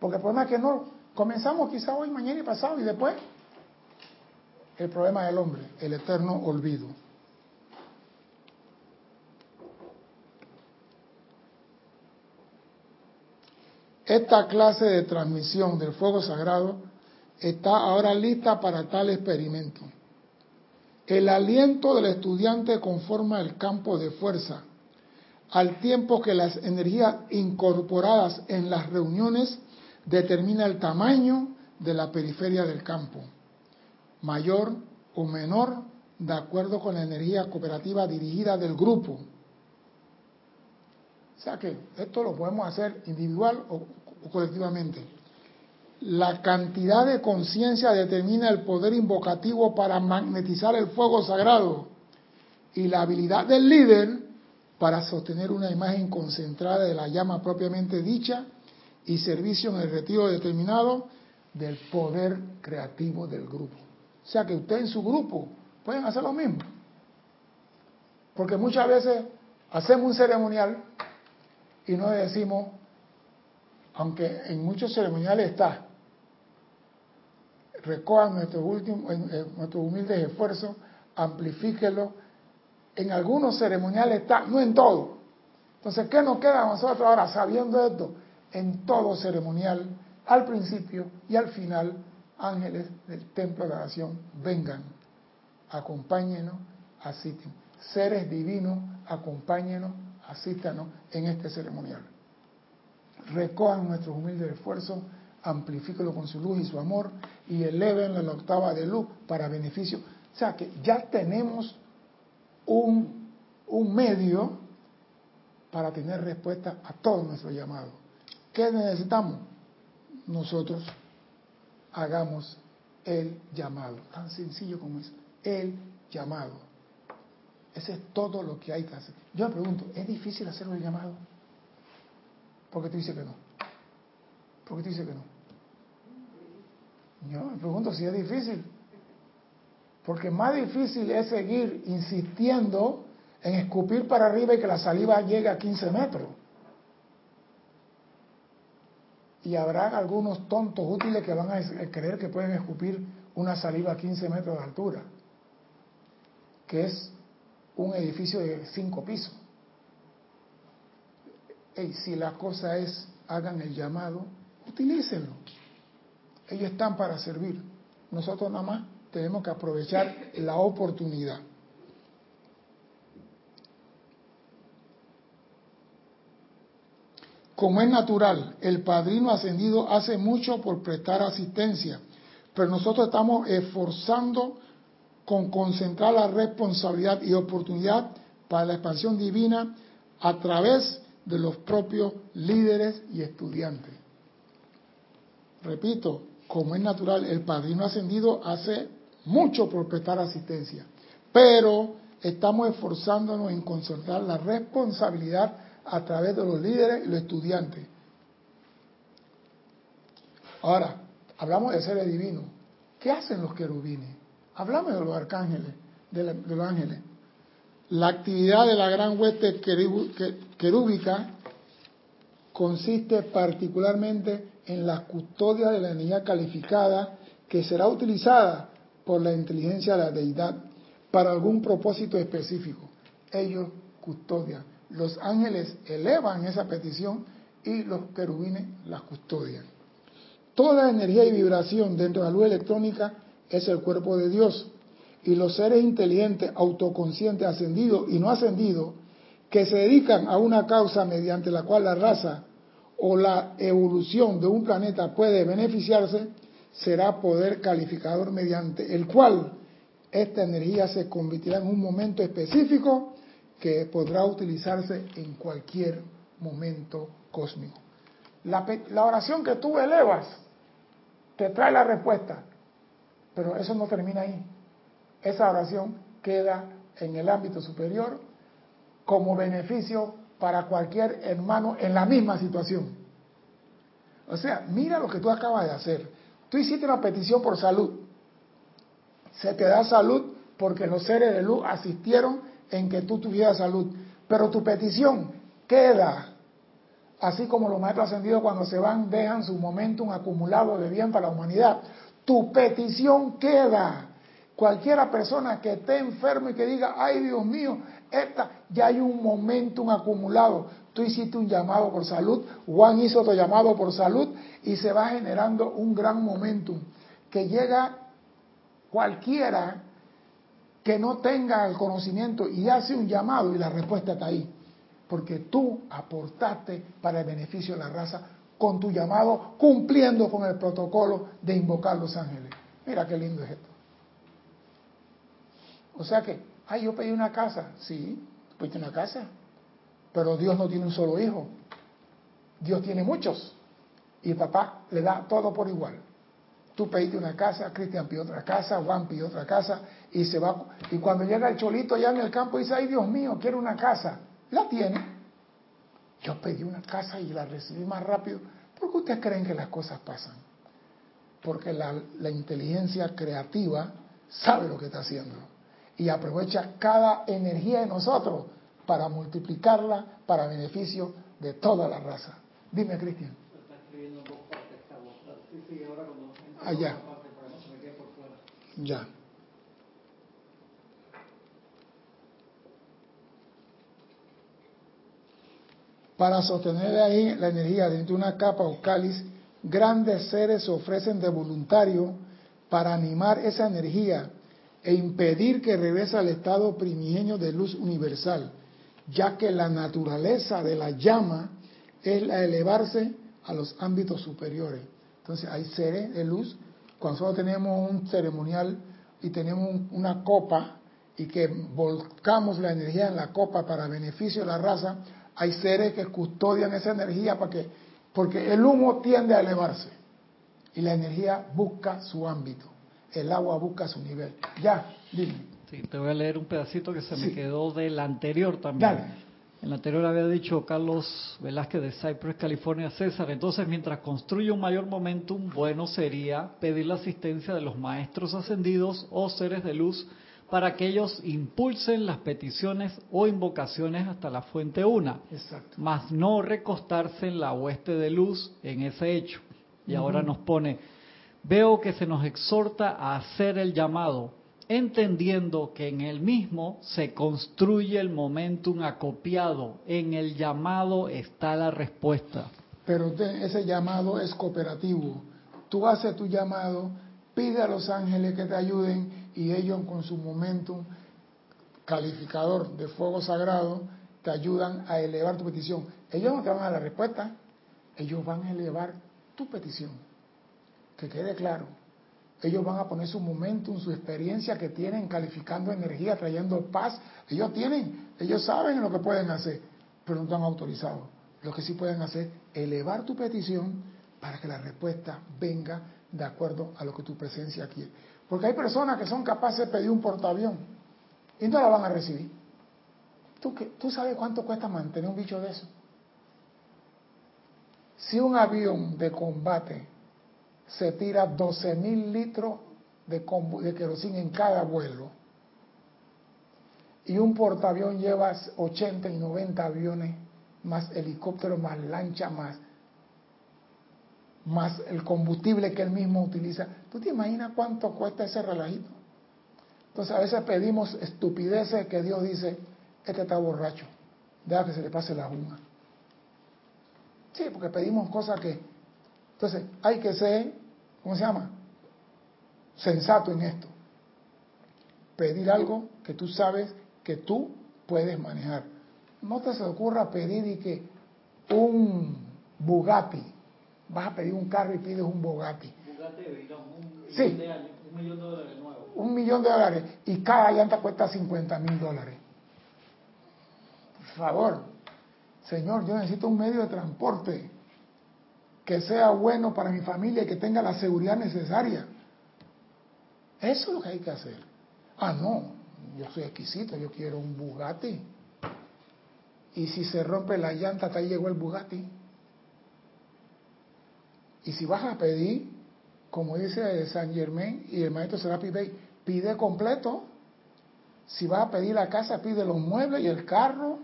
Porque el problema es que no, comenzamos quizá hoy, mañana y pasado y después el problema del hombre, el eterno olvido. Esta clase de transmisión del fuego sagrado está ahora lista para tal experimento. El aliento del estudiante conforma el campo de fuerza, al tiempo que las energías incorporadas en las reuniones determina el tamaño de la periferia del campo, mayor o menor de acuerdo con la energía cooperativa dirigida del grupo sea que esto lo podemos hacer individual o, colectivamente. La cantidad de conciencia determina el poder invocativo para magnetizar el fuego sagrado y la habilidad del líder para sostener una imagen concentrada de la llama propiamente dicha y servicio en el retiro determinado del poder creativo del grupo. O sea que usted en su grupo pueden hacer lo mismo. Porque muchas veces hacemos un ceremonial y no decimos, aunque en muchos ceremoniales está, recojan nuestros últimos, nuestros humildes esfuerzos, amplifíquelo. En algunos ceremoniales está, no en todo. Entonces, ¿qué nos queda a nosotros ahora sabiendo esto? En todo ceremonial, al principio y al final, ángeles del templo de la nación, vengan, acompáñenos, asisten. Seres divinos, acompáñenos, asístanos en este ceremonial. Recojan nuestros humildes esfuerzos, amplifíquelo con su luz y su amor y eleven la octava de luz para beneficio O sea que ya tenemos un, un medio para tener respuesta a todos nuestros llamados. ¿Qué necesitamos? Nosotros hagamos el llamado, tan sencillo como es, el llamado. Ese es todo lo que hay que hacer. Yo me pregunto, ¿es difícil hacer el llamado? ¿Por qué tú dices que no? ¿Por qué tú dices que no? Yo me pregunto si es difícil. Porque más difícil es seguir insistiendo en escupir para arriba y que la saliva llegue a 15 metros. Y habrá algunos tontos útiles que van a creer que pueden escupir una saliva a 15 metros de altura, que es un edificio de cinco pisos. Y si la cosa es, hagan el llamado, utilícenlo. Ellos están para servir. Nosotros nada más tenemos que aprovechar la oportunidad. Como es natural, el padrino ascendido hace mucho por prestar asistencia, pero nosotros estamos esforzando con concentrar la responsabilidad y oportunidad para la expansión divina a través de los propios líderes y estudiantes. Repito, como es natural, el padrino ascendido hace mucho por prestar asistencia, pero estamos esforzándonos en concentrar la responsabilidad a través de los líderes y los estudiantes. Ahora, hablamos de seres divinos. ¿Qué hacen los querubines? Hablamos de los arcángeles, de, los ángeles. La actividad de la gran hueste querúbica consiste particularmente en la custodia de la energía calificada que será utilizada por la inteligencia de la deidad para algún propósito específico. Ellos custodian los ángeles elevan esa petición y los querubines la custodian. Toda energía y vibración dentro de la luz electrónica es el cuerpo de Dios. Y los seres inteligentes, autoconscientes, ascendidos y no ascendidos, que se dedican a una causa mediante la cual la raza o la evolución de un planeta puede beneficiarse, será poder calificador mediante el cual esta energía se convertirá en un momento específico que podrá utilizarse en cualquier momento cósmico. La, oración que tú elevas te trae la respuesta, pero eso no termina ahí. Esa oración queda en el ámbito superior como beneficio para cualquier hermano en la misma situación. O sea, mira lo que tú acabas de hacer. Tú hiciste una petición por salud. Se te da salud porque los seres de luz asistieron en que tú tuvieras salud. Pero tu petición queda, así como los maestros ascendidos cuando se van dejan su momentum acumulado de bien para la humanidad. Tu petición queda. Cualquiera persona que esté enfermo y que diga, ay Dios mío, esta, ya hay un momentum acumulado. Tú hiciste un llamado por salud, Juan hizo otro llamado por salud y se va generando un gran momentum que llega cualquiera que no tenga el conocimiento y hace un llamado y la respuesta está ahí. Porque tú aportaste para el beneficio de la raza con tu llamado, cumpliendo con el protocolo de invocar los ángeles. Mira qué lindo es esto. O sea que, ay, yo pedí una casa. Sí, pediste una casa. Pero Dios no tiene un solo hijo. Dios tiene muchos. Y papá le da todo por igual. Tú pediste una casa, Cristian pidió otra casa, Juan pidió otra casa, y se va. Y cuando llega el cholito ya en el campo dice, ay Dios mío, quiero una casa. La tiene. Yo pedí una casa y la recibí más rápido. ¿Por qué ustedes creen que las cosas pasan? Porque la, la inteligencia creativa sabe lo que está haciendo y aprovecha cada energía de nosotros para multiplicarla para beneficio de toda la raza. Dime, Cristian. Allá. Ya. Para sostener ahí la energía dentro de una capa o cáliz, grandes seres se ofrecen de voluntario para animar esa energía e impedir que regrese al estado primigenio de luz universal, ya que la naturaleza de la llama es elevarse a los ámbitos superiores. Entonces hay seres de luz. Cuando nosotros tenemos un ceremonial y tenemos un- una copa y que volcamos la energía en la copa para beneficio de la raza, hay seres que custodian esa energía para que, porque el humo tiende a elevarse y la energía busca su ámbito, el agua busca su nivel. Ya, dime. Sí, te voy a leer un pedacito que se me quedó del anterior también. Dale. En la anterior había dicho Carlos Velázquez de Cypress, California, César. Entonces, mientras construye un mayor momentum, bueno sería pedir la asistencia de los maestros ascendidos o seres de luz para que ellos impulsen las peticiones o invocaciones hasta la fuente una, Exacto. mas no recostarse en la hueste de luz en ese hecho. Y ahora nos pone, veo que se nos exhorta a hacer el llamado, entendiendo que en el mismo se construye el momentum acopiado, en el llamado está la respuesta. Pero te- ese llamado es cooperativo. Tú haces tu llamado, pide a los ángeles que te ayuden y ellos con su momentum calificador de fuego sagrado te ayudan a elevar tu petición. Ellos no te van a dar la respuesta, ellos van a elevar tu petición. Que quede claro. Ellos van a poner su momentum, su experiencia que tienen calificando energía, trayendo paz. Ellos tienen, ellos saben lo que pueden hacer, pero no están autorizados. Lo que sí pueden hacer elevar tu petición para que la respuesta venga de acuerdo a lo que tu presencia quiere. Porque hay personas que son capaces de pedir un portaavión y no la van a recibir. ¿Tú, qué- ¿Tú sabes cuánto cuesta mantener un bicho de eso? Si un avión de combate se tira 12 mil litros de, de en cada vuelo y un portaavión lleva 80 y 90 aviones, más helicóptero, más lancha, más, más el combustible que él mismo utiliza. ¿Tú te imaginas cuánto cuesta ese relajito? Entonces a veces pedimos estupideces que Dios dice, este está borracho, deja que se le pase la junga. Sí, porque pedimos cosas que... Entonces hay que ser, ¿cómo se llama? Sensato en esto. Pedir algo que tú sabes que tú puedes manejar. No te se ocurra pedir y que un Bugatti, vas a pedir un carro y pides un Bugatti. Un Sí. millón de años, un millón de dólares nuevos. un millón de dólares y cada llanta cuesta 50 mil dólares. Por favor, Señor, yo necesito un medio de transporte que sea bueno para mi familia y que tenga la seguridad necesaria. Eso es lo que hay que hacer. Ah, no, yo soy exquisito, yo quiero un Bugatti. Y si se rompe la llanta, hasta ahí llegó el Bugatti. Y si vas a pedir, como dice San Germain y el maestro Serapi Bey, pide completo. Si vas a pedir la casa, pide los muebles y el carro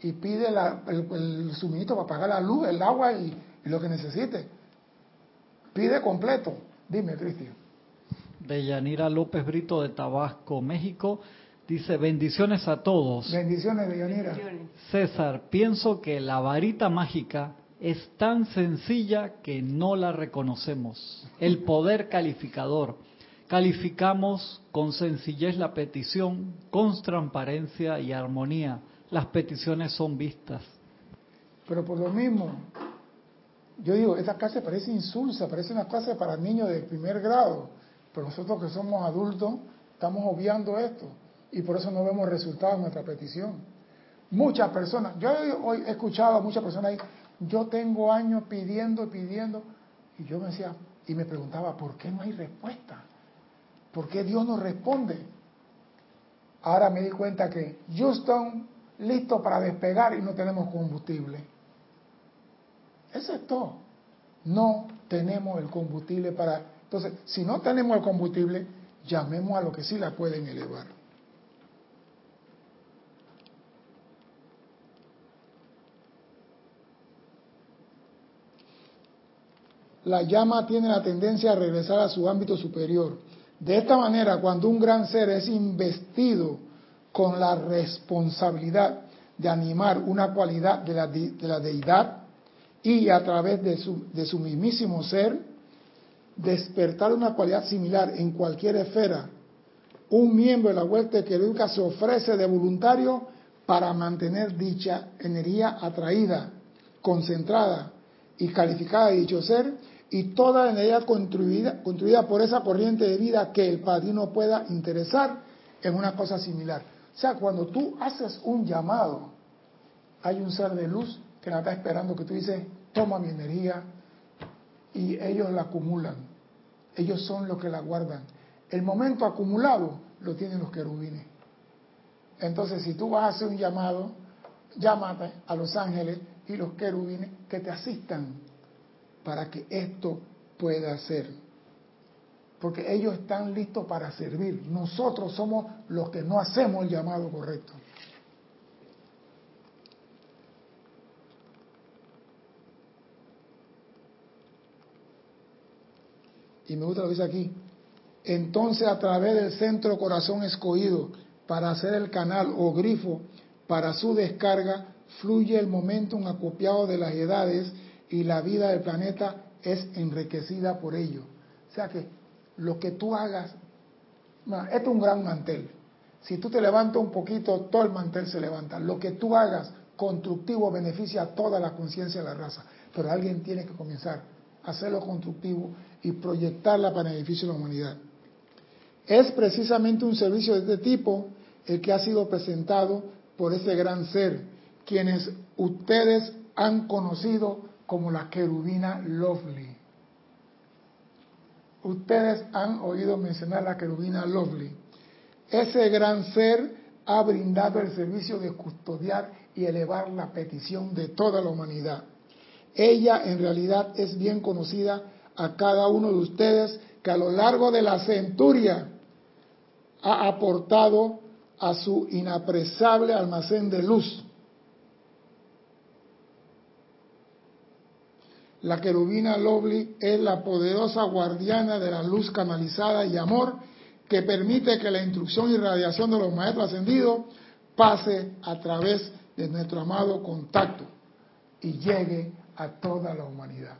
y pide la- el, el suministro para pagar la luz, el agua y, y lo que necesite. Pide completo. Dime, Cristian. De Yanira López Brito de Tabasco, México, dice bendiciones a todos. Bendiciones. Bendiciones. César, pienso que la varita mágica es tan sencilla que no la reconocemos. El poder calificador. Calificamos con sencillez la petición, con transparencia y armonía. Las peticiones son vistas. Pero por lo mismo, yo digo, esta clase parece insulsa, parece una clase para niños de primer grado, pero nosotros que somos adultos estamos obviando esto y por eso no vemos resultados en nuestra petición. Muchas personas, yo hoy he escuchado a muchas personas ahí, yo tengo años pidiendo, pidiendo, y yo me decía, y me preguntaba, ¿por qué no hay respuesta? ¿Por qué Dios no responde? Ahora me di cuenta que Houston listo para despegar y no tenemos combustible. Eso es todo. No tenemos el combustible para... Entonces, si no tenemos el combustible, llamemos a lo que sí la pueden elevar. La llama tiene la tendencia a regresar a su ámbito superior. De esta manera, cuando un gran ser es investido con la responsabilidad de animar una cualidad de la, de la deidad y a través de su, mismísimo ser, despertar una cualidad similar en cualquier esfera, un miembro de la vuelta de Queruca se ofrece de voluntario para mantener dicha energía atraída, concentrada y calificada de dicho ser y toda energía construida, construida por esa corriente de vida que el padrino pueda interesar en una cosa similar. O sea, cuando tú haces un llamado, hay un ser de luz que la está esperando que tú dices, toma mi energía, y ellos la acumulan. Ellos son los que la guardan. El momento acumulado lo tienen los querubines. Entonces, si tú vas a hacer un llamado, llámate a los ángeles y los querubines que te asistan para que esto pueda ser. Porque ellos están listos para servir. Nosotros somos los que no hacemos el llamado correcto. Y me gusta lo que dice aquí. Entonces a través del centro corazón escogido para hacer el canal o grifo para su descarga, fluye el momentum acopiado de las edades y la vida del planeta es enriquecida por ello. O sea que lo que tú hagas, esto es un gran mantel. Si tú te levantas un poquito, todo el mantel se levanta. Lo que tú hagas constructivo beneficia a toda la conciencia de la raza. Pero alguien tiene que comenzar a hacerlo constructivo y proyectarla para el beneficio de la humanidad. Es precisamente un servicio de este tipo el que ha sido presentado por ese gran ser, quienes ustedes han conocido como la querubina Lovely. Ustedes han oído mencionar la querubina Lovely. Ese gran ser ha brindado el servicio de custodiar y elevar la petición de toda la humanidad. Ella en realidad es bien conocida a cada uno de ustedes que a lo largo de la centuria ha aportado a su inapresable almacén de luz La querubina Lovely es la poderosa guardiana de la luz canalizada y amor que permite que la instrucción y radiación de los maestros ascendidos pase a través de nuestro amado contacto y llegue a toda la humanidad.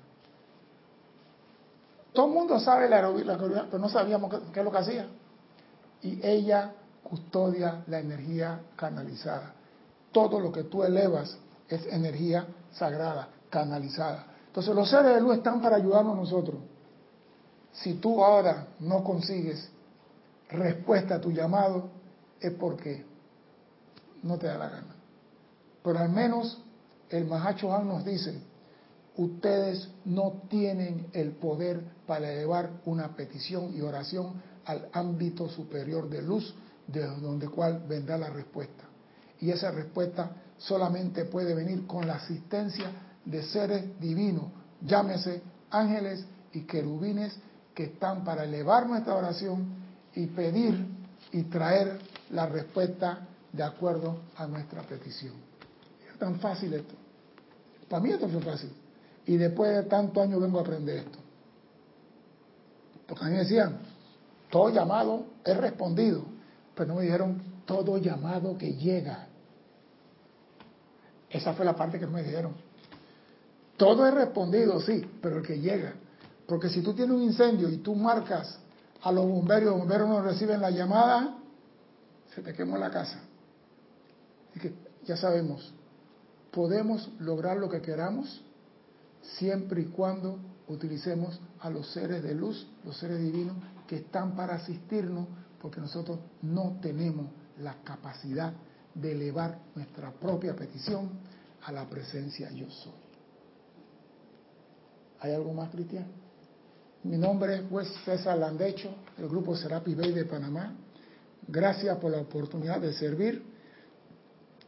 Todo el mundo sabe la, querubina, pero no sabíamos qué es lo que hacía. Y ella custodia la energía canalizada. Todo lo que tú elevas es energía sagrada, canalizada. Entonces los seres de luz están para ayudarnos nosotros. Si tú ahora no consigues respuesta a tu llamado, es porque no te da la gana. Pero al menos el Mahacho Han nos dice, ustedes no tienen el poder para elevar una petición y oración al ámbito superior de luz, de donde cual vendrá la respuesta. Y esa respuesta solamente puede venir con la asistencia de seres divinos, llámese ángeles y querubines que están para elevar nuestra oración y pedir y traer la respuesta de acuerdo a nuestra petición. Es tan fácil esto. Para mí esto fue fácil. Y después de tantos años vengo a aprender esto. Porque a mí me decían, todo llamado es respondido. Pero no me dijeron, todo llamado que llega. Esa fue la parte que no me dijeron. Todo es respondido, sí, pero el que llega. Porque si tú tienes un incendio y tú marcas a los bomberos, los bomberos no reciben la llamada, se te quemó la casa. Así que ya sabemos, podemos lograr lo que queramos siempre y cuando utilicemos a los seres de luz, los seres divinos, que están para asistirnos, porque nosotros no tenemos la capacidad de elevar nuestra propia petición a la presencia yo soy. ¿Hay algo más, Cristian? Mi nombre es juez César Landecho, del grupo Serapi Bay de Panamá. Gracias por la oportunidad de servir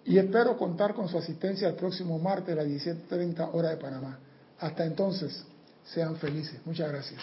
y espero contar con su asistencia el próximo martes a las 17.30 hora de Panamá. Hasta entonces, sean felices. Muchas gracias.